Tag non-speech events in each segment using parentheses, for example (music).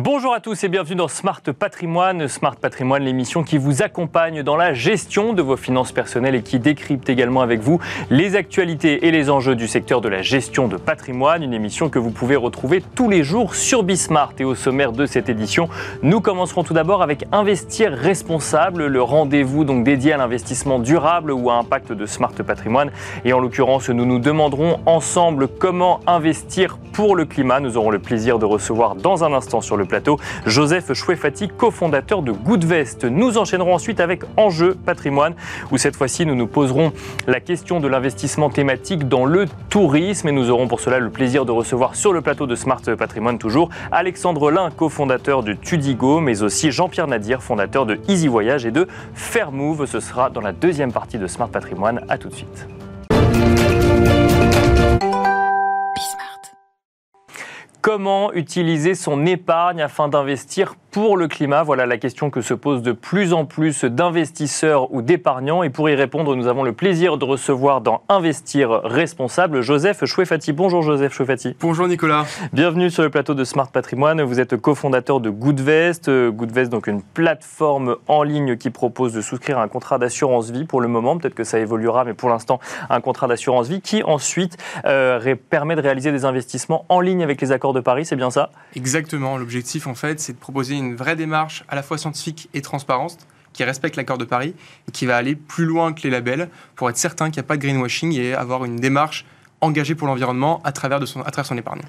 Bonjour à tous et bienvenue dans Smart Patrimoine. Smart Patrimoine, l'émission qui vous accompagne dans la gestion de vos finances personnelles et qui décrypte également avec vous les actualités et les enjeux du secteur de la gestion de patrimoine. Une émission que vous pouvez retrouver tous les jours sur Bismart. Et au sommaire de cette édition, nous commencerons tout d'abord avec Investir responsable, le rendez-vous donc dédié à l'investissement durable ou à impact de Smart Patrimoine. Et en l'occurrence, nous nous demanderons ensemble comment investir pour le climat. Nous aurons le plaisir de recevoir dans un instant sur le plateau Joseph Chouefati, cofondateur de Goodvest. Nous enchaînerons ensuite avec Enjeu patrimoine, où cette fois-ci nous nous poserons la question de l'investissement thématique dans le tourisme et nous aurons pour cela le plaisir de recevoir sur le plateau de Smart Patrimoine toujours Alexandre Lin, cofondateur de Tudigo, mais aussi Jean-Pierre Nadir, fondateur de Easy Voyage et de Fairmove. Ce sera dans la deuxième partie de Smart Patrimoine. À tout de suite. Comment utiliser son épargne afin d'investir pour le climat Voilà la question que se posent de plus en plus d'investisseurs ou d'épargnants. Et pour y répondre, nous avons le plaisir de recevoir dans Investir responsable Joseph Chouefati. Bonjour Joseph Chouefati. Bonjour Nicolas. Bienvenue sur le plateau de Smart Patrimoine. Vous êtes cofondateur de Goodvest. Goodvest, donc une plateforme en ligne qui propose de souscrire un contrat d'assurance vie pour le moment. Peut-être que ça évoluera, mais pour l'instant, un contrat d'assurance vie qui ensuite euh, permet de réaliser des investissements en ligne avec les accords de Paris. C'est bien ça? Exactement. L'objectif, en fait, c'est de proposer une vraie démarche à la fois scientifique et transparente qui respecte l'accord de Paris et qui va aller plus loin que les labels pour être certain qu'il n'y a pas de greenwashing et avoir une démarche engagée pour l'environnement à travers, de son, à travers son épargne.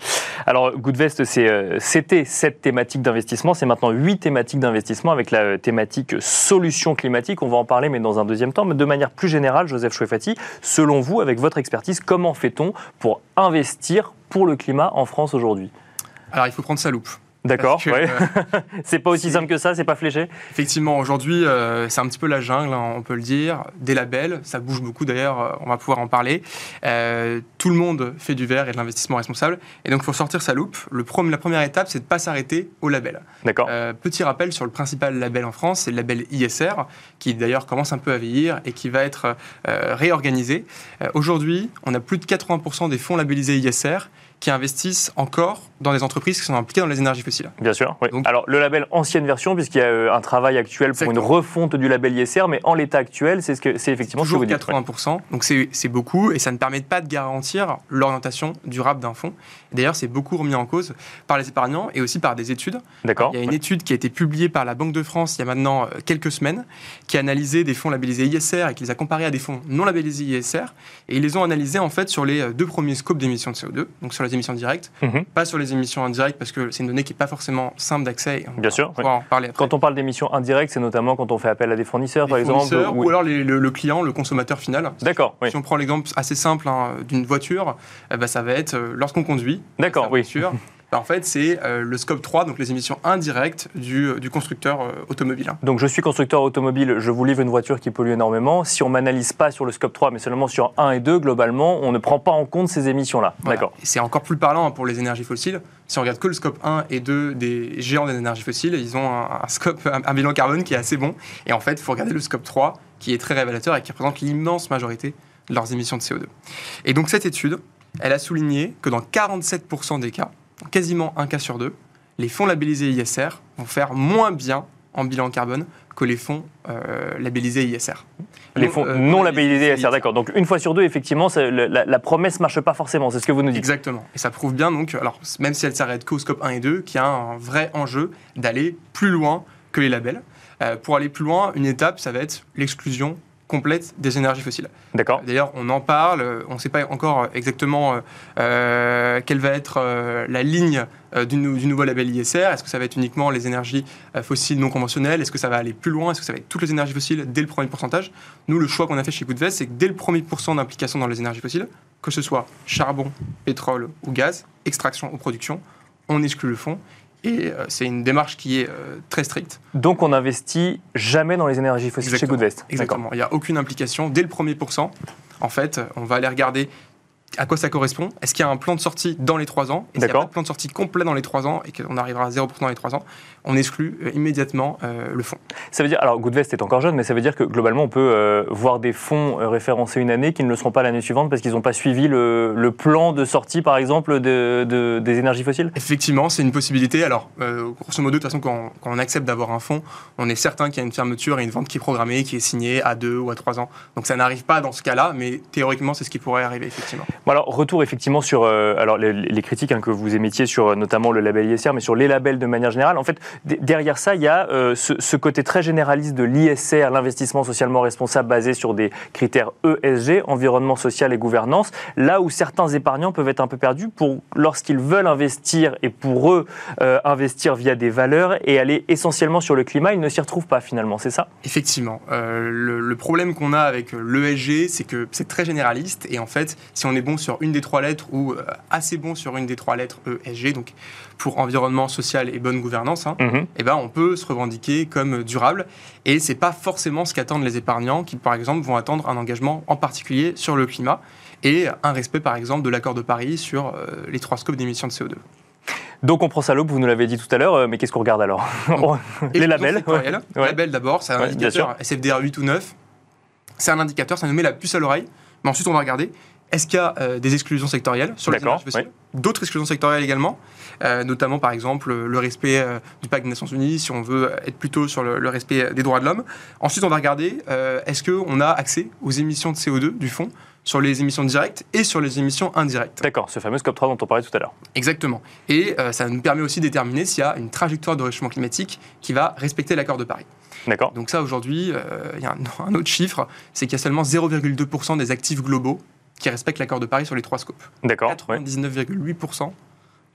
Alors, Goodvest, euh, c'était sept thématiques d'investissement. C'est maintenant huit thématiques d'investissement avec la euh, thématique solutions climatiques. On va en parler, mais dans un deuxième temps. Mais de manière plus générale, Joseph Chouefati, selon vous, avec votre expertise, comment fait-on pour investir pour le climat en France aujourd'hui? Alors, il faut prendre sa loupe. D'accord, ouais. (laughs) c'est pas aussi simple que ça, c'est pas fléché? Effectivement, aujourd'hui, euh, c'est un petit peu la jungle, hein, on peut le dire. Des labels, ça bouge beaucoup d'ailleurs, euh, on va pouvoir en parler. Euh, tout le monde fait du verre et de l'investissement responsable. Et donc, il faut sortir sa loupe. Le la première étape, c'est de ne pas s'arrêter au label. D'accord. petit rappel sur le principal label en France, c'est le label ISR, qui d'ailleurs commence un peu à vieillir et qui va être réorganisé. aujourd'hui, on a plus de 80% des fonds labellisés ISR qui investissent encore dans des entreprises qui sont impliquées dans les énergies fossiles. Bien sûr. Oui. Alors le label ancienne version, puisqu'il y a euh, un travail actuel pour une refonte du label ISR, mais en l'état actuel, c'est ce que c'est effectivement toujours ce que vous 80%. Donc c'est beaucoup et ça ne permet pas de garantir l'orientation durable d'un fonds. D'ailleurs, c'est beaucoup remis en cause par les épargnants et aussi par des études. D'accord. Il y a une étude qui a été publiée par la Banque de France il y a maintenant euh, quelques semaines, qui a analysé des fonds labellisés ISR et qui les a comparés à des fonds non labellisés ISR, et ils les ont analysés en fait sur les euh, deux premiers scopes d'émissions de CO2, donc sur les émissions directes, mhm. pas sur les émissions indirectes parce que c'est une donnée qui n'est pas forcément simple d'accès. Bien sûr. En parler Quand on parle d'émissions indirectes, c'est notamment quand on fait appel à des fournisseurs, par exemple. Ou, alors le, client, le consommateur final. D'accord. Si on prend l'exemple assez simple hein, d'une voiture, eh ben, ça va être euh, lorsqu'on conduit. D'accord, oui. Voiture, (laughs) Bah, en fait, c'est euh, le scope 3, donc les émissions indirectes du, euh, du constructeur euh, automobile. Donc je suis constructeur automobile, je vous livre une voiture qui pollue énormément. Si on m'analyse pas sur le scope 3, mais seulement sur 1 et 2, globalement, on ne prend pas en compte ces émissions-là. D'accord. C'est encore plus parlant hein, pour les énergies fossiles. Si on regarde que le scope 1 et 2 des géants des énergies fossiles, ils ont un, scope, un, bilan carbone qui est assez bon. Et en fait, il faut regarder le scope 3, qui est très révélateur et qui représente l'immense majorité de leurs émissions de CO2. Et donc cette étude, elle a souligné que dans 47% des cas, quasiment un cas sur deux, les fonds labellisés ISR vont faire moins bien en bilan carbone que les fonds euh, labellisés ISR. Les fonds euh, non labellisés ISR, d'accord. Donc une fois sur deux, effectivement, la, promesse ne marche pas forcément, c'est ce que vous nous dites. Exactement. Et ça prouve bien, donc, alors, même si elle s'arrête qu'au scope 1 et 2, qu'il y a un vrai enjeu d'aller plus loin que les labels. Euh, pour aller plus loin, une étape, ça va être l'exclusion complète des énergies fossiles. D'accord. D'ailleurs, on en parle, on ne sait pas encore exactement euh, quelle va être euh, la ligne euh, du, nouveau label ISR. Est-ce que ça va être uniquement les énergies fossiles non conventionnelles? Est-ce que ça va aller plus loin? Est-ce que ça va être toutes les énergies fossiles dès le premier pourcentage? Nous, le choix qu'on a fait chez Goodvest, c'est que dès le premier pourcent d'implication dans les énergies fossiles, que ce soit charbon, pétrole ou gaz, extraction ou production, on exclut le fonds et euh, c'est une démarche qui est euh, très stricte. Donc on n'investit jamais dans les énergies fossiles chez Goodvest Exactement. Il n'y a aucune implication. Dès le premier pourcent, en fait, on va aller regarder à quoi ça correspond? Est-ce qu'il y a un plan de sortie dans les trois ans? Et s'il n'y a pas de plan de sortie complet dans les trois ans et qu'on arrivera à 0% dans les trois ans, on exclut euh, immédiatement euh, le fonds. Ça veut dire, alors Goodvest est encore jeune, mais ça veut dire que globalement, on peut euh, voir des fonds référencés une année qui ne le seront pas l'année suivante parce qu'ils n'ont pas suivi le, plan de sortie, par exemple, de, des énergies fossiles? Effectivement, c'est une possibilité. Alors, grosso modo, de toute façon, quand, quand on accepte d'avoir un fonds, on est certain qu'il y a une fermeture et une vente qui est programmée, qui est signée à deux ou à trois ans. Donc ça n'arrive pas dans ce cas-là, mais théoriquement, c'est ce qui pourrait arriver, effectivement. Alors, retour effectivement sur alors, les, critiques hein, que vous émettiez sur notamment le label ISR, mais sur les labels de manière générale. En fait, derrière ça, il y a euh, ce, côté très généraliste de l'ISR, l'investissement socialement responsable basé sur des critères ESG, environnement social et gouvernance, là où certains épargnants peuvent être un peu perdus pour lorsqu'ils veulent investir et pour eux euh, investir via des valeurs et aller essentiellement sur le climat, ils ne s'y retrouvent pas finalement, c'est ça? Effectivement. Euh, le, problème qu'on a avec l'ESG, c'est que c'est très généraliste et en fait, si on est bon sur une des trois lettres ou assez bon sur une des trois lettres ESG, donc pour environnement social et bonne gouvernance, hein, mhm. eh ben, on peut se revendiquer comme durable. Et c'est pas forcément ce qu'attendent les épargnants qui, par exemple, vont attendre un engagement en particulier sur le climat et un respect, par exemple, de l'accord de Paris sur euh, les trois scopes d'émissions de CO2. Donc on prend ça l'aube, vous nous l'avez dit tout à l'heure, euh, mais qu'est-ce qu'on regarde alors (laughs) Les labels. Les labels d'abord, c'est un indicateur SFDR 8 ou 9. C'est un indicateur, ça nous met la puce à l'oreille. Mais ensuite, on va regarder est-ce qu'il y a euh, des exclusions sectorielles sur les énergies D'autres exclusions sectorielles également, euh, notamment par exemple le respect euh, du pacte des Nations Unies, si on veut être plutôt sur le, respect des droits de l'homme. Ensuite, on va regarder est-ce qu'on a accès aux émissions de CO2 du fonds sur les émissions directes et sur les émissions indirectes? D'accord, ce fameux scope 3 dont on parlait tout à l'heure. Exactement. Et ça nous permet aussi de déterminer s'il y a une trajectoire de réchauffement climatique qui va respecter l'accord de Paris. D'accord. Donc ça, aujourd'hui, il y a un, (laughs) un autre chiffre, c'est qu'il y a seulement 0,2% des actifs globaux qui respectent l'accord de Paris sur les trois scopes. D'accord. 99,8%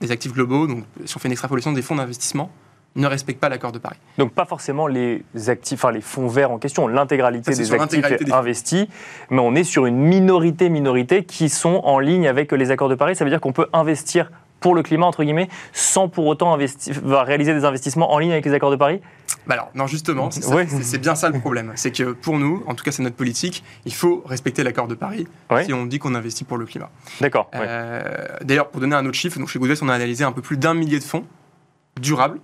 des actifs globaux, donc si on fait une extrapolation des fonds d'investissement, ne respectent pas l'accord de Paris. Donc pas forcément les actifs, enfin les fonds verts en question, l'intégralité des actifs investis, mais on est sur une minorité minorité qui sont en ligne avec les accords de Paris. Ça veut dire qu'on peut investir pour le climat, entre guillemets, sans pour autant investir, réaliser des investissements en ligne avec les accords de Paris? Bah alors, non, justement, c'est bien ça le problème. C'est que pour nous, en tout cas c'est notre politique, il faut respecter l'accord de Paris si on dit qu'on investit pour le climat. D'accord. Euh, d'ailleurs, pour donner un autre chiffre, donc chez Goodwest, on a analysé un peu plus d'un millier de fonds durables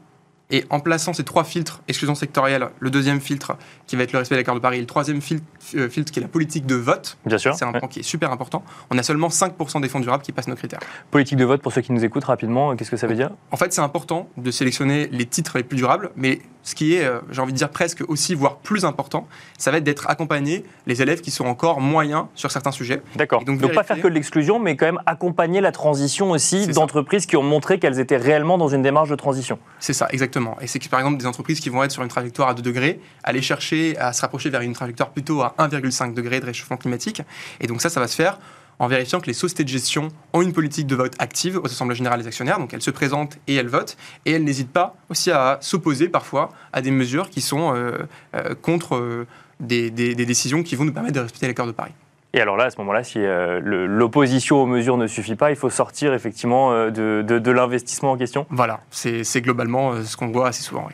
et en plaçant ces trois filtres, exclusion sectorielle, le deuxième filtre qui va être le respect de l'accord de Paris, et le troisième filtre, euh, filtre qui est la politique de vote, Bien sûr, c'est un point qui est super important, on a seulement 5% des fonds durables qui passent nos critères. Politique de vote, pour ceux qui nous écoutent rapidement, qu'est-ce que ça veut dire? En fait, c'est important de sélectionner les titres les plus durables, mais ce qui est, euh, j'ai envie de dire presque aussi, voire plus important, ça va être d'être accompagné les élèves qui sont encore moyens sur certains sujets. D'accord. Donc, donc pas faire que de l'exclusion, mais quand même accompagner la transition aussi d'entreprises qui ont montré qu'elles étaient réellement dans une démarche de transition. C'est ça, exactement. Et c'est que par exemple des entreprises qui vont être sur une trajectoire à 2 degrés, aller chercher à se rapprocher vers une trajectoire plutôt à 1,5 degré de réchauffement climatique. Et donc ça, ça va se faire en vérifiant que les sociétés de gestion ont une politique de vote active au Assemblée générale des actionnaires. Donc elles se présentent et elles votent. Et elles n'hésitent pas aussi à s'opposer parfois à des mesures qui sont euh, euh, contre euh, des, décisions qui vont nous permettre de respecter l'accord de Paris. Et alors là, à ce moment-là, si l'opposition aux mesures ne suffit pas, il faut sortir effectivement de, de l'investissement en question? Voilà, c'est globalement ce qu'on voit assez souvent. Oui.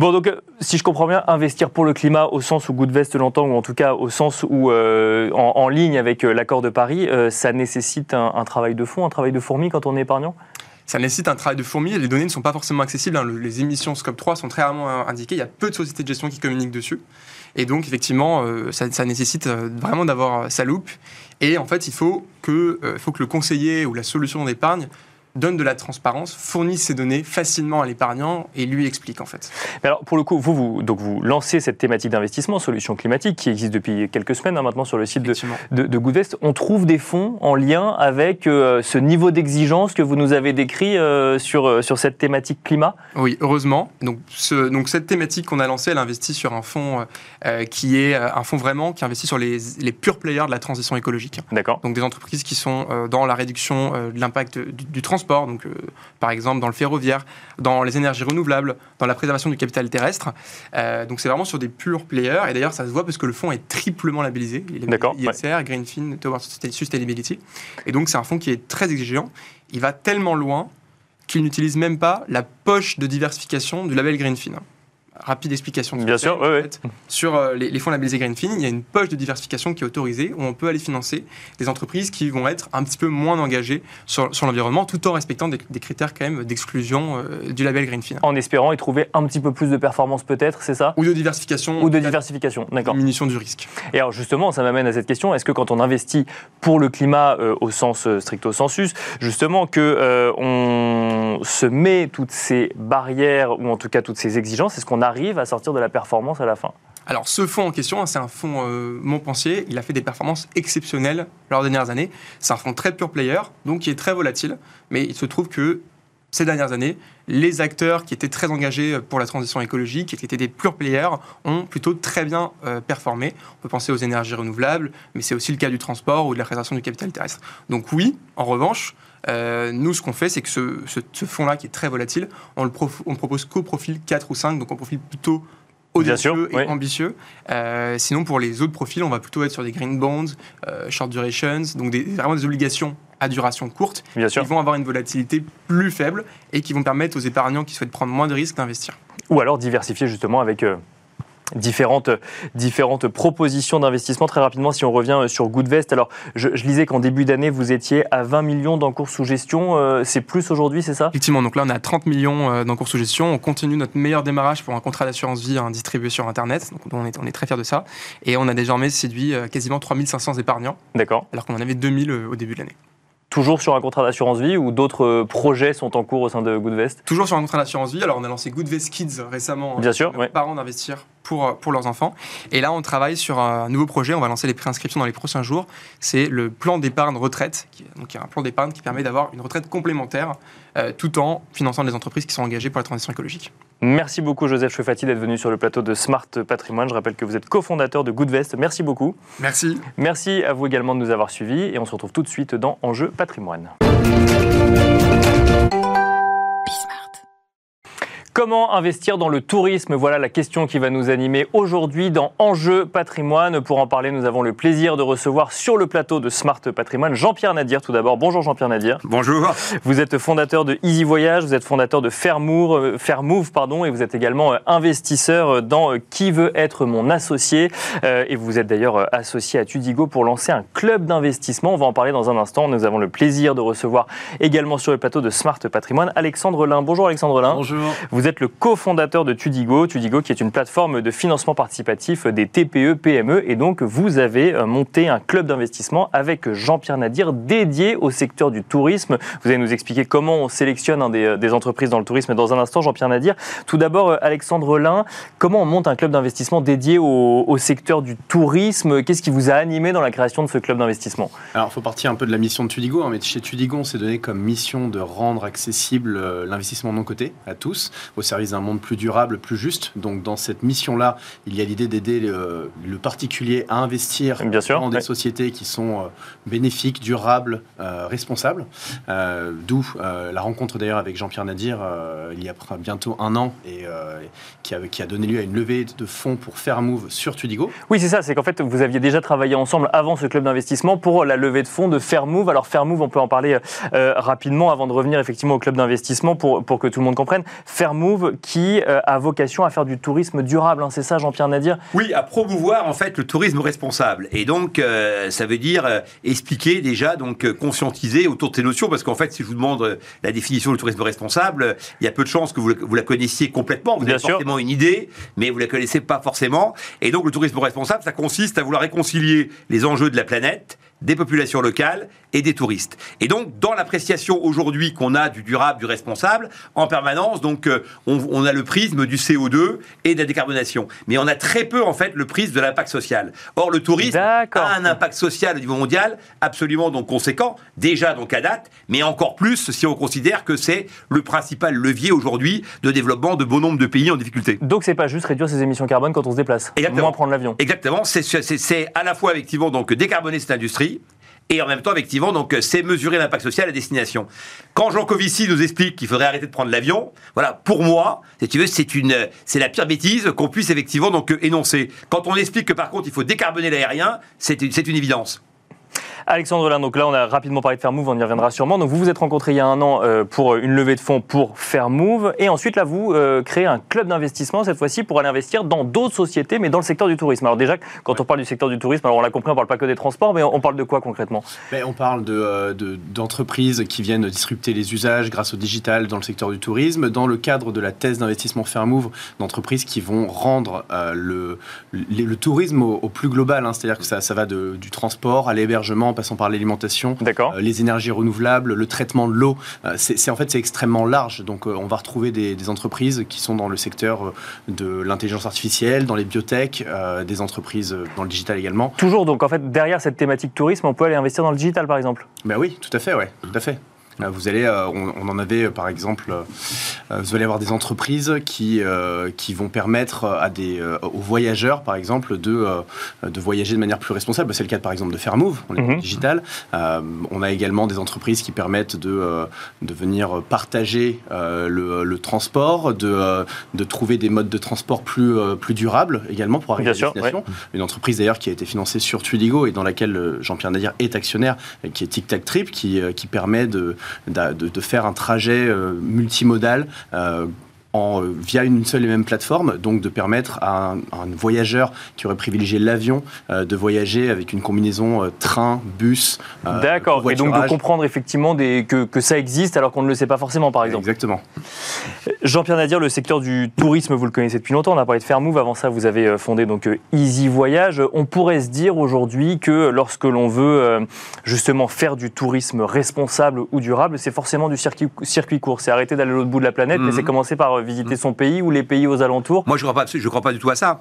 Bon, donc, euh, si je comprends bien, investir pour le climat au sens où Goodvest l'entend, ou en tout cas au sens où, euh, en, ligne avec euh, l'accord de Paris, ça nécessite un, travail de fond, un travail de fourmi quand on est épargnant? Ça nécessite un travail de fourmi. Les données ne sont pas forcément accessibles. Hein. Les émissions Scope 3 sont très rarement indiquées. Il y a peu de sociétés de gestion qui communiquent dessus. Et donc, effectivement, ça, nécessite vraiment d'avoir sa loupe. Et en fait, il faut que, faut que le conseiller ou la solution d'épargne donne de la transparence, fournit ces données facilement à l'épargnant et lui explique en fait. alors pour le coup, vous, vous, donc vous lancez cette thématique d'investissement, solution climatique, qui existe depuis quelques semaines hein, maintenant sur le site de, de, Goodvest. On trouve des fonds en lien avec euh, ce niveau d'exigence que vous nous avez décrit euh, sur, euh, sur cette thématique climat? Oui, heureusement. Donc, ce, donc cette thématique qu'on a lancée, elle investit sur un fonds qui est un fonds vraiment qui investit sur les, les purs players de la transition écologique. D'accord. Donc des entreprises qui sont dans la réduction de l'impact du, du transport donc euh, par exemple dans le ferroviaire, dans les énergies renouvelables, dans la préservation du capital terrestre. Euh, donc c'est vraiment sur des purs players. Et d'ailleurs, ça se voit parce que le fonds est triplement labellisé. Il est ISR, Greenfin, Towards Sustainability. Et donc c'est un fonds qui est très exigeant. Il va tellement loin qu'il n'utilise même pas la poche de diversification du label Greenfin. Rapide explication. Bien sûr, en fait. Sur euh, les, fonds labellisés Greenfin, il y a une poche de diversification qui est autorisée où on peut aller financer des entreprises qui vont être un petit peu moins engagées sur, sur l'environnement tout en respectant des, critères quand même d'exclusion euh, du label Greenfin. En espérant y trouver un petit peu plus de performance peut-être, c'est ça? Ou de diversification. Ou de diversification, d'accord. Diminution du risque. Et alors justement, ça m'amène à cette question, est-ce que quand on investit pour le climat euh, au sens stricto sensus, justement que on se met toutes ces barrières ou en tout cas toutes ces exigences, est-ce qu'on arrive à sortir de la performance à la fin alors, ce fonds en question, hein, c'est un fonds euh, Montpensier. Il a fait des performances exceptionnelles lors des dernières années. C'est un fonds très pure player, donc qui est très volatile. Mais il se trouve que ces dernières années, les acteurs qui étaient très engagés pour la transition écologique, qui étaient des pure players, ont plutôt très bien euh, performé. On peut penser aux énergies renouvelables, mais c'est aussi le cas du transport ou de la préservation du capital terrestre. Donc oui, en revanche, euh, nous, ce qu'on fait, c'est que ce, fonds-là, qui est très volatile, on le, propose qu'au profil 4 ou 5, donc un profil plutôt audacieux et ambitieux. Euh, sinon, pour les autres profils, on va plutôt être sur des green bonds, short durations, donc des, vraiment des obligations à duration courte, Bien qui vont avoir une volatilité plus faible et qui vont permettre aux épargnants qui souhaitent prendre moins de risques d'investir. Ou alors diversifier justement avec différentes, différentes propositions d'investissement. Très rapidement, si on revient sur Goodvest, alors je, lisais qu'en début d'année, vous étiez à 20 millions d'encours sous gestion. Euh, c'est plus aujourd'hui, c'est ça? Effectivement, donc là, on est à 30 millions euh, d'encours sous gestion. On continue notre meilleur démarrage pour un contrat d'assurance vie hein, distribué sur Internet. Donc on est, on est très fiers de ça. Et on a désormais séduit euh, quasiment 3500 épargnants. D'accord. Alors qu'on en avait 2000 au début de l'année. Toujours sur un contrat d'assurance vie ou d'autres euh, projets sont en cours au sein de Goodvest? Toujours sur un contrat d'assurance vie. Alors, on a lancé Goodvest Kids récemment. Bien sûr. Ouais. Parents d'investir pour, euh, pour leurs enfants. Et là, on travaille sur un nouveau projet. On va lancer les préinscriptions dans les prochains jours. C'est le plan d'épargne retraite. Donc, il y a un plan d'épargne qui permet d'avoir une retraite complémentaire euh, tout en finançant les entreprises qui sont engagées pour la transition écologique. Merci beaucoup Joseph Chefati d'être venu sur le plateau de Smart Patrimoine. Je rappelle que vous êtes cofondateur de Goodvest. Merci beaucoup. Merci. Merci à vous également de nous avoir suivis et on se retrouve tout de suite dans Enjeu Patrimoine. Comment investir dans le tourisme? Voilà la question qui va nous animer aujourd'hui dans Enjeu patrimoine. Pour en parler, nous avons le plaisir de recevoir sur le plateau de Smart Patrimoine Jean-Pierre Nadir tout d'abord. Bonjour Jean-Pierre Nadir. Bonjour. Vous êtes fondateur de Easy Voyage, vous êtes fondateur de Fairmove, euh, Fairmove pardon, et vous êtes également euh, investisseur dans euh, Qui veut être mon associé. Et vous êtes d'ailleurs associé à Tudigo pour lancer un club d'investissement. On va en parler dans un instant. Nous avons le plaisir de recevoir également sur le plateau de Smart Patrimoine Alexandre Lin. Bonjour Alexandre Lin. Bonjour. Vous êtes le cofondateur de Tudigo. Tudigo qui est une plateforme de financement participatif des TPE, PME. Et donc, vous avez euh, monté un club d'investissement avec Jean-Pierre Nadir dédié au secteur du tourisme. Vous allez nous expliquer comment on sélectionne euh, des, entreprises dans le tourisme dans un instant, Jean-Pierre Nadir. Tout d'abord, euh, Alexandre Lin, comment on monte un club d'investissement dédié au, secteur du tourisme? Qu'est-ce qui vous a animé dans la création de ce club d'investissement? Alors, il faut partir un peu de la mission de Tudigo. Hein, mais chez Tudigo, on s'est donné comme mission de rendre accessible l'investissement non coté à tous au service d'un monde plus durable, plus juste. Donc dans cette mission-là, il y a l'idée d'aider le, particulier à investir dans des sociétés qui sont euh, bénéfiques, durables, euh, responsables. Euh, d'où la rencontre d'ailleurs avec Jean-Pierre Nadir il y a bientôt un an et qui, a, qui a donné lieu à une levée de fonds pour faire move sur Tudigo. Oui, c'est ça. C'est qu'en fait, vous aviez déjà travaillé ensemble avant ce club d'investissement pour la levée de fonds de Fairmove. Alors Fairmove, on peut en parler rapidement avant de revenir effectivement au club d'investissement pour, pour que tout le monde comprenne. Fairmove qui euh, a vocation à faire du tourisme durable. Hein, c'est ça, Jean-Pierre Nadir? Oui, à promouvoir en fait le tourisme responsable. Et donc, euh, ça veut dire euh, expliquer déjà, donc conscientiser autour de ces notions, parce qu'en fait, si je vous demande la définition du tourisme responsable, il y a peu de chances que vous, vous la connaissiez complètement. Vous avez forcément une idée, mais vous la connaissez pas forcément. Et donc, le tourisme responsable, ça consiste à vouloir réconcilier les enjeux de la planète des populations locales et des touristes. Et donc, dans l'appréciation aujourd'hui qu'on a du durable, du responsable, en permanence, donc, euh, on, a le prisme du CO2 et de la décarbonation. Mais on a très peu, en fait, le prisme de l'impact social. Or, le tourisme a un impact social au niveau mondial absolument donc conséquent, déjà donc à date, mais encore plus si on considère que c'est le principal levier aujourd'hui de développement de bon nombre de pays en difficulté. Donc, c'est pas juste réduire ses émissions carbone quand on se déplace, Exactement. moins prendre l'avion. Exactement, c'est à la fois effectivement donc décarboner cette industrie, et en même temps, effectivement, donc c'est mesurer l'impact social à destination. Quand Jean Covici nous explique qu'il faudrait arrêter de prendre l'avion, voilà, pour moi, si tu veux, c'est une, c'est la pire bêtise qu'on puisse effectivement donc énoncer. Quand on explique que par contre il faut décarboner l'aérien, c'est une, c'est une évidence. Alexandre Lin, donc là on a rapidement parlé de Fairmove, on y reviendra sûrement. Donc vous vous êtes rencontrés il y a un an euh, pour une levée de fonds pour Fairmove et ensuite là vous euh, créez un club d'investissement cette fois-ci pour aller investir dans d'autres sociétés mais dans le secteur du tourisme. Alors déjà quand on parle du secteur du tourisme, alors on l'a compris, on parle pas que des transports mais on parle de quoi concrètement? Ben, On parle d'entreprises de, d'entreprises qui viennent disrupter les usages grâce au digital dans le secteur du tourisme, dans le cadre de la thèse d'investissement Fairmove, d'entreprises qui vont rendre le, tourisme au, plus global, hein. c'est-à-dire que ça, va du transport à l'hébergement en passant par l'alimentation, euh, les énergies renouvelables, le traitement de l'eau. Euh, c'est en fait c'est extrêmement large. Donc euh, on va retrouver des, entreprises qui sont dans le secteur de l'intelligence artificielle, dans les biotech, des entreprises dans le digital également. Toujours donc en fait derrière cette thématique tourisme, on peut aller investir dans le digital par exemple? Ben oui, tout à fait, ouais, tout à fait. Euh, vous allez, euh, on, en avait euh, par exemple, vous allez avoir des entreprises qui, qui vont permettre à des, aux voyageurs, par exemple, de, de voyager de manière plus responsable. C'est le cas par exemple de Fairmove, on est mhm. digital. on a également des entreprises qui permettent de, de venir partager le, le, transport, de, de trouver des modes de transport plus, plus durables également pour arriver à destination. Une entreprise d'ailleurs qui a été financée sur Twidigo et dans laquelle Jean-Pierre Nadir est actionnaire, qui est Tic Tac Trip, qui, qui permet de, de, faire un trajet euh, multimodal euh, en, euh, via une seule et même plateforme, donc de permettre à un, voyageur qui aurait privilégié l'avion euh, de voyager avec une combinaison euh, train, bus. D'accord, et donc de comprendre effectivement des, que, que, ça existe alors qu'on ne le sait pas forcément, par exemple. Exactement. Jean-Pierre Nadir, le secteur du tourisme, vous le connaissez depuis longtemps, on a parlé de Fairmove, avant ça vous avez fondé donc Easy Voyage. On pourrait se dire aujourd'hui que lorsque l'on veut justement faire du tourisme responsable ou durable, c'est forcément du circuit, circuit court, c'est arrêter d'aller à l'autre bout de la planète, mais mhm. c'est commencer par visiter son pays ou les pays aux alentours Moi, je ne crois, pas, je crois pas du tout à ça.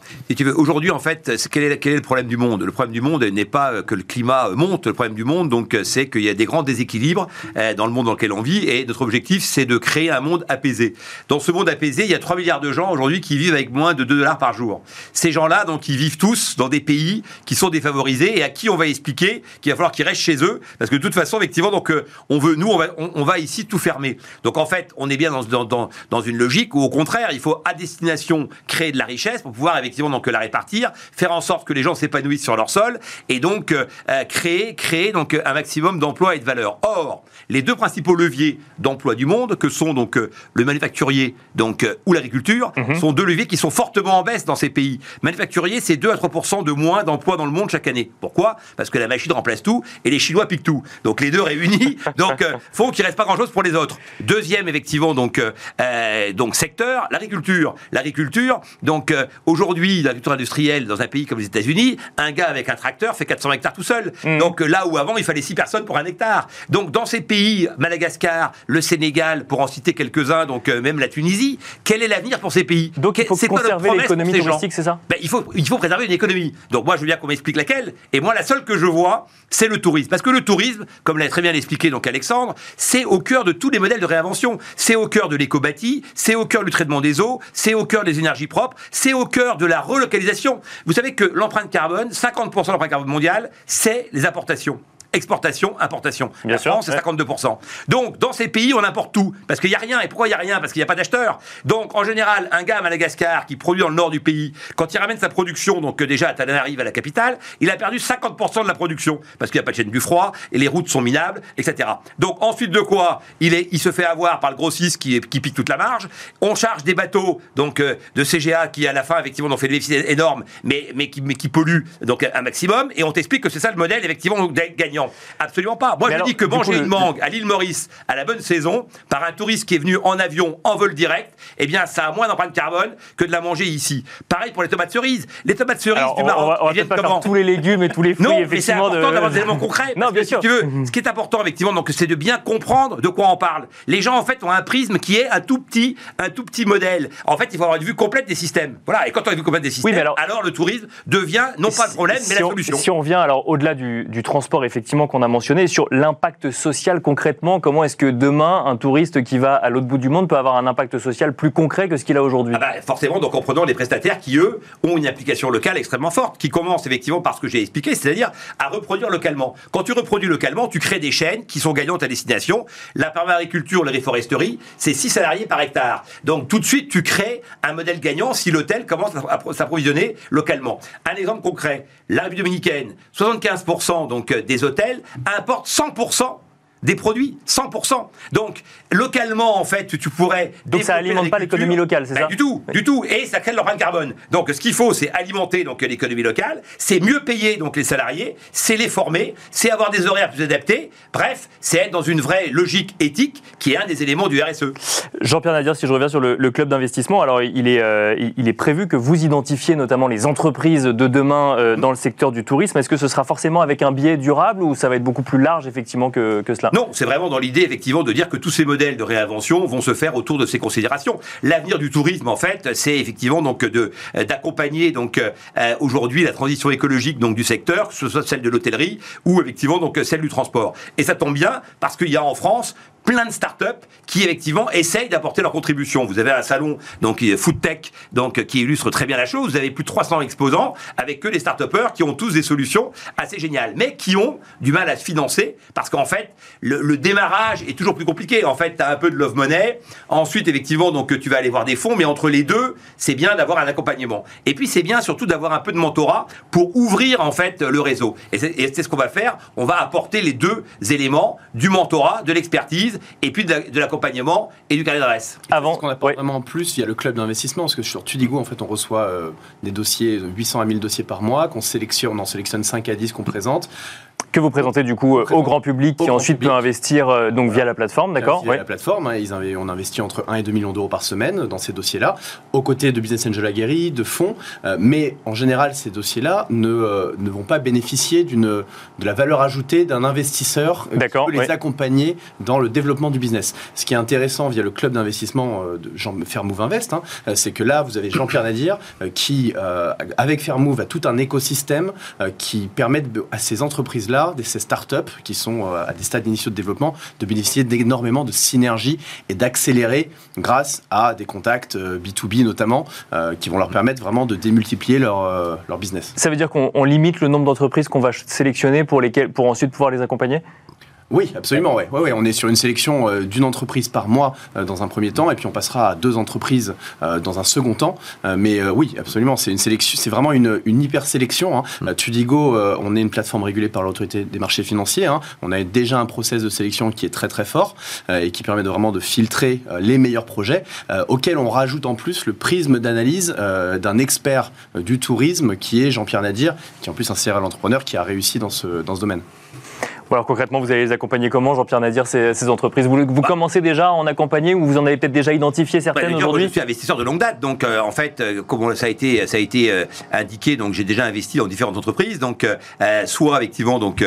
Aujourd'hui, en fait, quel est, quel est, le problème du monde? Le problème du monde n'est pas que le climat monte. Le problème du monde, donc, c'est qu'il y a des grands déséquilibres euh, dans le monde dans lequel on vit. Et notre objectif, c'est de créer un monde apaisé. Dans ce monde apaisé, il y a 3 milliards de gens aujourd'hui qui vivent avec moins de 2 dollars par jour. Ces gens-là, donc, ils vivent tous dans des pays qui sont défavorisés et à qui on va expliquer qu'il va falloir qu'ils restent chez eux. Parce que de toute façon, effectivement, donc, euh, on veut, nous, on va, on, va ici tout fermer. Donc, en fait, on est bien dans, dans, dans une logique ou au contraire, il faut à destination créer de la richesse pour pouvoir effectivement donc la répartir, faire en sorte que les gens s'épanouissent sur leur sol et donc euh, euh, créer créer donc un maximum d'emplois et de valeur. Or, les deux principaux leviers d'emploi du monde, que sont donc euh, le manufacturier donc ou l'agriculture, mhm. sont deux leviers qui sont fortement en baisse dans ces pays. Manufacturier, c'est 2 à 3% de moins d'emplois dans le monde chaque année. Pourquoi? Parce que la machine remplace tout et les Chinois piquent tout. Donc les deux réunis, (laughs) donc font qu'il reste pas grand chose pour les autres. Deuxième effectivement donc donc secteur, l'agriculture. L'agriculture, donc euh, aujourd'hui, l'agriculture industrielle dans un pays comme les États-Unis, un gars avec un tracteur fait 400 hectares tout seul. Mm. Donc euh, là où avant il fallait 6 personnes pour un hectare. Donc dans ces pays, Madagascar, le Sénégal, pour en citer quelques-uns, donc euh, même la Tunisie, quel est l'avenir pour ces pays? Donc il faut conserver l'économie touristique, c'est ça? Ben, il, faut, il faut préserver une économie. Donc moi je veux bien qu'on m'explique laquelle. Et moi la seule que je vois, c'est le tourisme. Parce que le tourisme, comme l'a très bien expliqué donc Alexandre, c'est au cœur de tous les modèles de réinvention. C'est au cœur de l'éco-bâti, c'est au cœur du traitement des eaux, c'est au cœur des énergies propres, c'est au cœur de la relocalisation. Vous savez que l'empreinte carbone, 50% de l'empreinte carbone mondiale, c'est les importations exportation, importation. Bien la France, c'est 52%. Donc, dans ces pays, on importe tout. Parce qu'il n'y a rien. Et pourquoi il n'y a rien? Parce qu'il n'y a pas d'acheteurs. Donc, en général, un gars à Madagascar qui produit dans le nord du pays, quand il ramène sa production, donc déjà à arrive à la capitale, il a perdu 50% de la production. Parce qu'il n'y a pas de chaîne du froid, et les routes sont minables, etc. Donc, ensuite de quoi il, est, il se fait avoir par le grossiste qui, qui pique toute la marge. On charge des bateaux donc euh, de CGA qui, à la fin, effectivement, ont fait des déficits énormes, mais, mais, qui, mais qui polluent donc, un maximum. Et on t'explique que c'est ça le modèle, effectivement, gagnant. Absolument pas. Moi, je dis que manger une mangue à l'île Maurice à la bonne saison, par un touriste qui est venu en avion, en vol direct, eh bien, ça a moins d'empreinte carbone que de la manger ici. Pareil pour les tomates cerises. Les tomates cerises du Maroc, on va, viennent pas comment tous les légumes et tous les (laughs) fruits, non, mais c'est important d'avoir des éléments concrets. non, bien sûr. tu veux, ce qui est important, effectivement, donc, c'est de bien comprendre de quoi on parle. Les gens, en fait, ont un prisme qui est un tout petit, un tout petit modèle. En fait, il faut avoir une vue complète des systèmes. Voilà. Et quand on a une vue complète des systèmes, alors, le tourisme devient non pas le problème, mais la solution. Si on vient alors au-delà du, du transport, effectivement, qu'on a mentionné, sur l'impact social concrètement. Comment est-ce que demain, un touriste qui va à l'autre bout du monde peut avoir un impact social plus concret que ce qu'il a aujourd'hui? Ah bah, Forcément, donc en prenant les prestataires qui, eux, ont une application locale extrêmement forte, qui commence effectivement par ce que j'ai expliqué, c'est-à-dire à reproduire localement. Quand tu reproduis localement, tu crées des chaînes qui sont gagnantes à destination. La permariculture, la reforesterie, c'est 6 salariés par hectare. Donc tout de suite, tu crées un modèle gagnant si l'hôtel commence à s'approvisionner localement. Un exemple concret, la République dominicaine, 75% donc, des hôtels importent 100% des produits, 100%. Donc, localement, en fait, tu pourrais... Donc ça alimente pas l'économie locale, c'est ça Du tout, du tout. Et ça crée de l'empreinte carbone. Donc, ce qu'il faut, c'est alimenter donc l'économie locale, c'est mieux payer donc les salariés, c'est les former, c'est avoir des horaires plus adaptés. Bref, c'est être dans une vraie logique éthique qui est un des éléments du RSE. Jean-Pierre Nadir, si je reviens sur le, club d'investissement, alors il est, euh, il est prévu que vous identifiez notamment les entreprises de demain euh, dans le secteur du tourisme. Est-ce que ce sera forcément avec un biais durable ou ça va être beaucoup plus large effectivement que, que cela non, c'est vraiment dans l'idée, effectivement, de dire que tous ces modèles de réinvention vont se faire autour de ces considérations. L'avenir du tourisme, en fait, c'est effectivement donc euh, d'accompagner donc euh, aujourd'hui la transition écologique du secteur, que ce soit celle de l'hôtellerie ou effectivement donc celle du transport. Et ça tombe bien parce qu'il y a en France plein de startups qui effectivement essayent d'apporter leur contribution. Vous avez un salon donc Food Tech donc qui illustre très bien la chose. Vous avez plus de 300 exposants avec que des start qui ont tous des solutions assez géniales, mais qui ont du mal à se financer parce qu'en fait le, démarrage est toujours plus compliqué. En fait, tu as un peu de love money. Ensuite, effectivement, donc tu vas aller voir des fonds, mais entre les deux, c'est bien d'avoir un accompagnement. Et puis c'est bien surtout d'avoir un peu de mentorat pour ouvrir en fait le réseau. Et c'est ce qu'on va faire. On va apporter les deux éléments du mentorat, de l'expertise et puis de l'accompagnement et du carnet d'adresse. Avant, ce qu'on apporte vraiment en plus via le club d'investissement, parce que sur Tudigo, en fait, on reçoit euh, des dossiers, 800 à 1000 dossiers par mois, qu'on sélectionne, on en sélectionne 5 à 10 qu'on présente que vous présentez du coup au grand public qui ensuite peut investir euh, donc via la plateforme, d'accord? Via la plateforme, hein, ils on investit entre 1 et 2 millions d'euros par semaine dans ces dossiers-là, aux côtés de Business Angel Aguerri, de fonds, euh, mais en général ces dossiers-là ne, euh, ne vont pas bénéficier de la valeur ajoutée d'un investisseur qui peut les accompagner dans le développement du business. Ce qui est intéressant via le club d'investissement de Jean Fairmove Invest, hein, c'est que là vous avez Jean-Pierre Nadir qui, avec Fairmove, a tout un écosystème qui permet à ces entreprises-là de ces startups qui sont euh, à des stades initiaux de développement, de bénéficier d'énormément de synergie et d'accélérer grâce à des contacts B2B euh, notamment, euh, qui vont leur permettre vraiment de démultiplier leur, leur business. Ça veut dire qu'on limite le nombre d'entreprises qu'on va sélectionner pour, lesquelles, pour ensuite pouvoir les accompagner? Oui, absolument. Ouais. Ouais, On est sur une sélection euh, d'une entreprise par mois euh, dans un premier temps, et puis on passera à deux entreprises euh, dans un second temps. mais oui, absolument, c'est une sélection, c'est vraiment une, hyper sélection. Hein. Mm. Tudigo, on est une plateforme régulée par l'autorité des marchés financiers. Hein. On a déjà un process de sélection qui est très très fort et qui permet de vraiment de filtrer les meilleurs projets, auxquels on rajoute en plus le prisme d'analyse d'un expert du tourisme qui est Jean-Pierre Nadir, qui est en plus un serial entrepreneur qui a réussi dans ce, dans ce domaine alors concrètement, vous allez les accompagner comment, Jean-Pierre Nadir, ces, ces entreprises? Vous, vous bah. commencez déjà à en accompagner ou vous en avez peut-être déjà identifié certaines bah, aujourd'hui Je suis investisseur de longue date, donc euh, en fait, euh, comme ça a été, ça a été euh, indiqué, donc j'ai déjà investi dans différentes entreprises, donc soit effectivement donc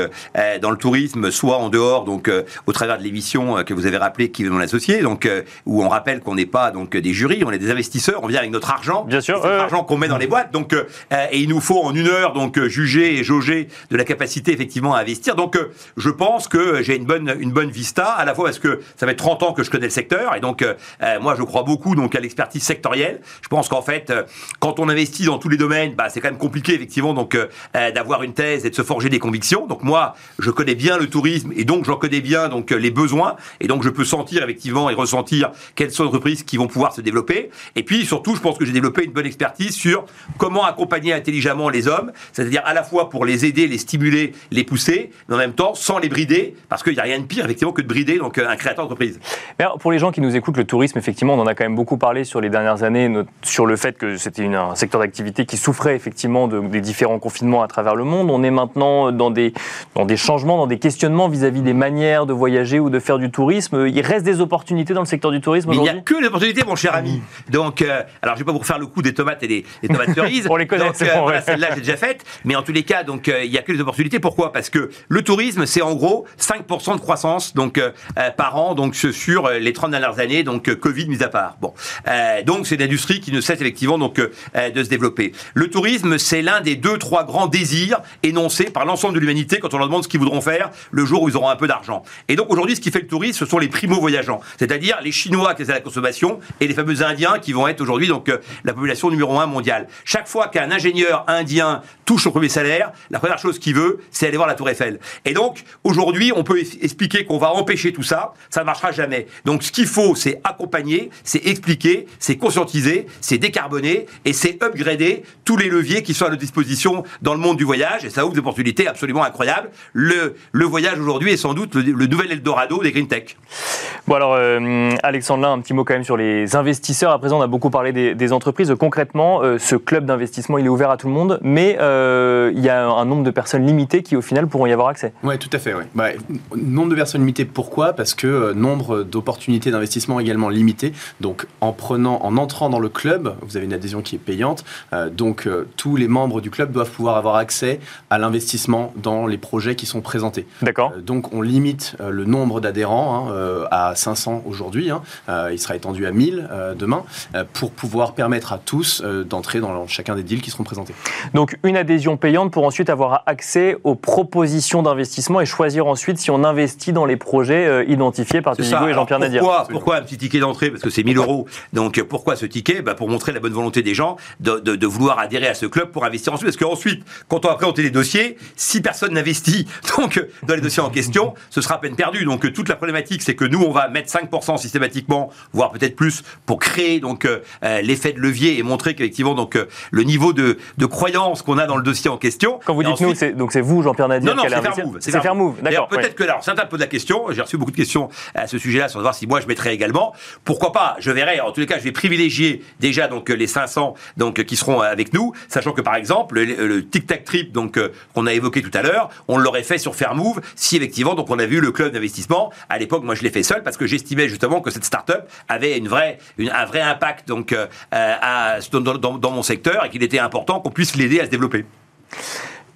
dans le tourisme, soit en dehors, donc au travers de l'émission que vous avez rappelé qui est dans l'associé, donc où on rappelle qu'on n'est pas donc des jurys, on est des investisseurs, on vient avec notre argent, bien sûr, l'argent qu'on met dans les boîtes, donc et il nous faut en une heure donc juger et jauger de la capacité effectivement à investir, donc je pense que j'ai une bonne, une bonne vista, à la fois parce que ça fait 30 ans que je connais le secteur, et donc euh, euh, moi je crois beaucoup donc à l'expertise sectorielle. Je pense qu'en fait, euh, quand on investit dans tous les domaines, bah, c'est quand même compliqué effectivement donc d'avoir une thèse et de se forger des convictions. Donc moi, je connais bien le tourisme et donc j'en connais bien donc les besoins, et donc je peux sentir effectivement et ressentir quelles sont les entreprises qui vont pouvoir se développer. Et puis surtout, je pense que j'ai développé une bonne expertise sur comment accompagner intelligemment les hommes, c'est-à-dire à la fois pour les aider, les stimuler, les pousser, mais en même temps sans les brider, parce qu'il n'y a rien de pire, effectivement, que de brider donc, un créateur d'entreprise. pour les gens qui nous écoutent, le tourisme, effectivement, on en a quand même beaucoup parlé sur les dernières années, sur le fait que c'était un secteur d'activité qui souffrait, effectivement, de, des différents confinements à travers le monde. On est maintenant dans des, dans des changements, dans des questionnements vis-à-vis des manières de voyager ou de faire du tourisme. Il reste des opportunités dans le secteur du tourisme aujourd'hui Il n'y a que des opportunités, mon cher ami. Donc, euh, alors, je ne vais pas vous refaire le coup des tomates et des, tomates (laughs) cerises. on les connaît, donc, euh, Celle-là, j'ai déjà faite. Mais en tous les cas, donc, euh, il n'y a que des opportunités. Pourquoi? Parce que le tourisme, c'est en gros 5% de croissance donc euh, euh, par an donc sur euh, les 30 dernières années donc Covid mis à part. Bon, donc c'est une industrie qui ne cesse effectivement donc de se développer. Le tourisme, c'est l'un des deux trois grands désirs énoncés par l'ensemble de l'humanité quand on leur demande ce qu'ils voudront faire le jour où ils auront un peu d'argent. Et donc aujourd'hui, ce qui fait le tourisme, ce sont les primo voyageants, c'est-à-dire les Chinois qui sont à la consommation et les fameux Indiens qui vont être aujourd'hui donc la population numéro un mondiale. Chaque fois qu'un ingénieur indien touche son premier salaire, la première chose qu'il veut, c'est aller voir la Tour Eiffel. Et donc donc, aujourd'hui, on peut expliquer qu'on va empêcher tout ça. Ça ne marchera jamais. Donc, ce qu'il faut, c'est accompagner, c'est expliquer, c'est conscientiser, c'est décarboner et c'est upgrader tous les leviers qui sont à notre disposition dans le monde du voyage. Et ça ouvre des opportunités absolument incroyables. Le, le voyage aujourd'hui est sans doute le, nouvel Eldorado des green tech. Bon, alors, euh, Alexandre, là, un petit mot quand même sur les investisseurs. À présent, on a beaucoup parlé des, entreprises. Concrètement, euh, ce club d'investissement, il est ouvert à tout le monde, mais euh, il y a un nombre de personnes limitées qui, au final, pourront y avoir accès. Tout à fait. Ouais. Bah, nombre de personnes limitées, pourquoi? Parce que euh, nombre d'opportunités d'investissement également limitées. Donc, en prenant, en entrant dans le club, vous avez une adhésion qui est payante. donc, tous les membres du club doivent pouvoir avoir accès à l'investissement dans les projets qui sont présentés. D'accord. donc, on limite le nombre d'adhérents hein, à 500 aujourd'hui. Hein. il sera étendu à 1000 demain pour pouvoir permettre à tous d'entrer dans chacun des deals qui seront présentés. Donc une adhésion payante pour ensuite avoir accès aux propositions d'investissement et choisir ensuite si on investit dans les projets euh, identifiés par Tudigo et Jean-Pierre Nadir. Pourquoi, pourquoi un petit ticket d'entrée Parce que c'est 1000 euros. Donc pourquoi ce ticket bah, Pour montrer la bonne volonté des gens de, de, vouloir adhérer à ce club pour investir ensuite. Parce qu'ensuite, quand on va présenter les dossiers, si personne n'investit (laughs) donc dans les dossiers en question, ce sera à peine perdu. Donc toute la problématique, c'est que nous, on va mettre 5% systématiquement, voire peut-être plus, pour créer donc euh, l'effet de levier et montrer qu'effectivement donc le niveau de, de croyance qu'on a dans le dossier en question. Quand vous dites nous, c'est, donc c'est vous, Jean-Pierre Nadir, Non, non, c'est Fairmove. C'est D'accord. Peut-être que, alors, certains posent la question, j'ai reçu beaucoup de questions à ce sujet-là, sans savoir si moi je mettrais également. Pourquoi pas Je verrai, en tous les cas, je vais privilégier déjà donc les 500 donc, qui seront avec nous, sachant que par exemple, le, Tic Tac Trip donc, euh, qu'on a évoqué tout à l'heure, on l'aurait fait sur Fairmove si effectivement donc, on a vu le club d'investissement. À l'époque, moi je l'ai fait seul parce que j'estimais justement que cette start-up avait une vraie, une, un vrai impact donc, euh, à, dans, dans, dans mon secteur et qu'il était important qu'on puisse l'aider à se développer.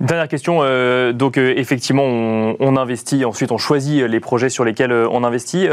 Dernière question. Euh, donc euh, effectivement, on, investit. Ensuite, on choisit les projets sur lesquels euh, on investit.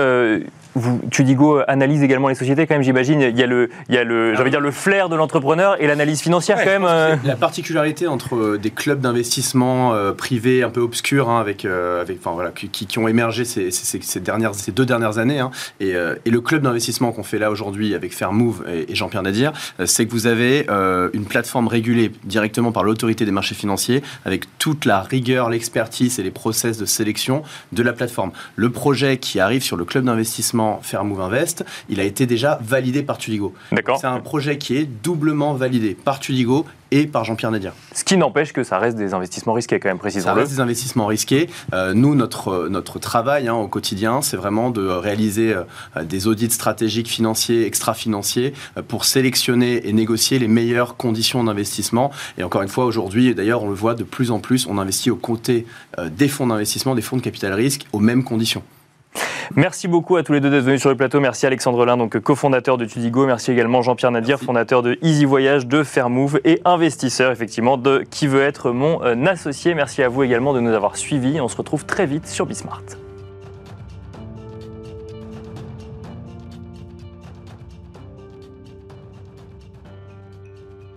vous, Tudigo analyse également les sociétés quand même. J'imagine. Il y a le, il y a le, dire le flair de l'entrepreneur et l'analyse financière quand même. La particularité entre des clubs d'investissement privés un peu obscurs, hein, avec, avec, enfin voilà, qui, qui, ont émergé ces, ces, dernières, ces deux dernières années, hein, et, et, le club d'investissement qu'on fait là aujourd'hui avec Fairmove et, et Jean-Pierre Nadir, c'est que vous avez une plateforme régulée directement par l'autorité des marchés financiers avec toute la rigueur, l'expertise et les process de sélection de la plateforme. Le projet qui arrive sur le club d'investissement Fairmove Invest, il a été déjà validé par Tudigo. C'est un projet qui est doublement validé par Tudigo et par Jean-Pierre Nadir. Ce qui n'empêche que ça reste des investissements risqués quand même, précisément. Ça reste des investissements risqués. Euh, nous, notre, notre travail hein, au quotidien, c'est vraiment de réaliser euh, des audits stratégiques financiers, extra-financiers, euh, pour sélectionner et négocier les meilleures conditions d'investissement. Et encore une fois, aujourd'hui, d'ailleurs, on le voit de plus en plus, on investit aux côtés des fonds d'investissement, des fonds de capital risque, aux mêmes conditions. Merci beaucoup à tous les deux d'être venus sur le plateau. Merci Alexandre Lin, donc cofondateur de Tudigo. Merci également Jean-Pierre Nadir, fondateur de Easy Voyage, de Fairmove et investisseur effectivement de Qui veut être mon euh, associé. Merci à vous également de nous avoir suivis. On se retrouve très vite sur Bismart.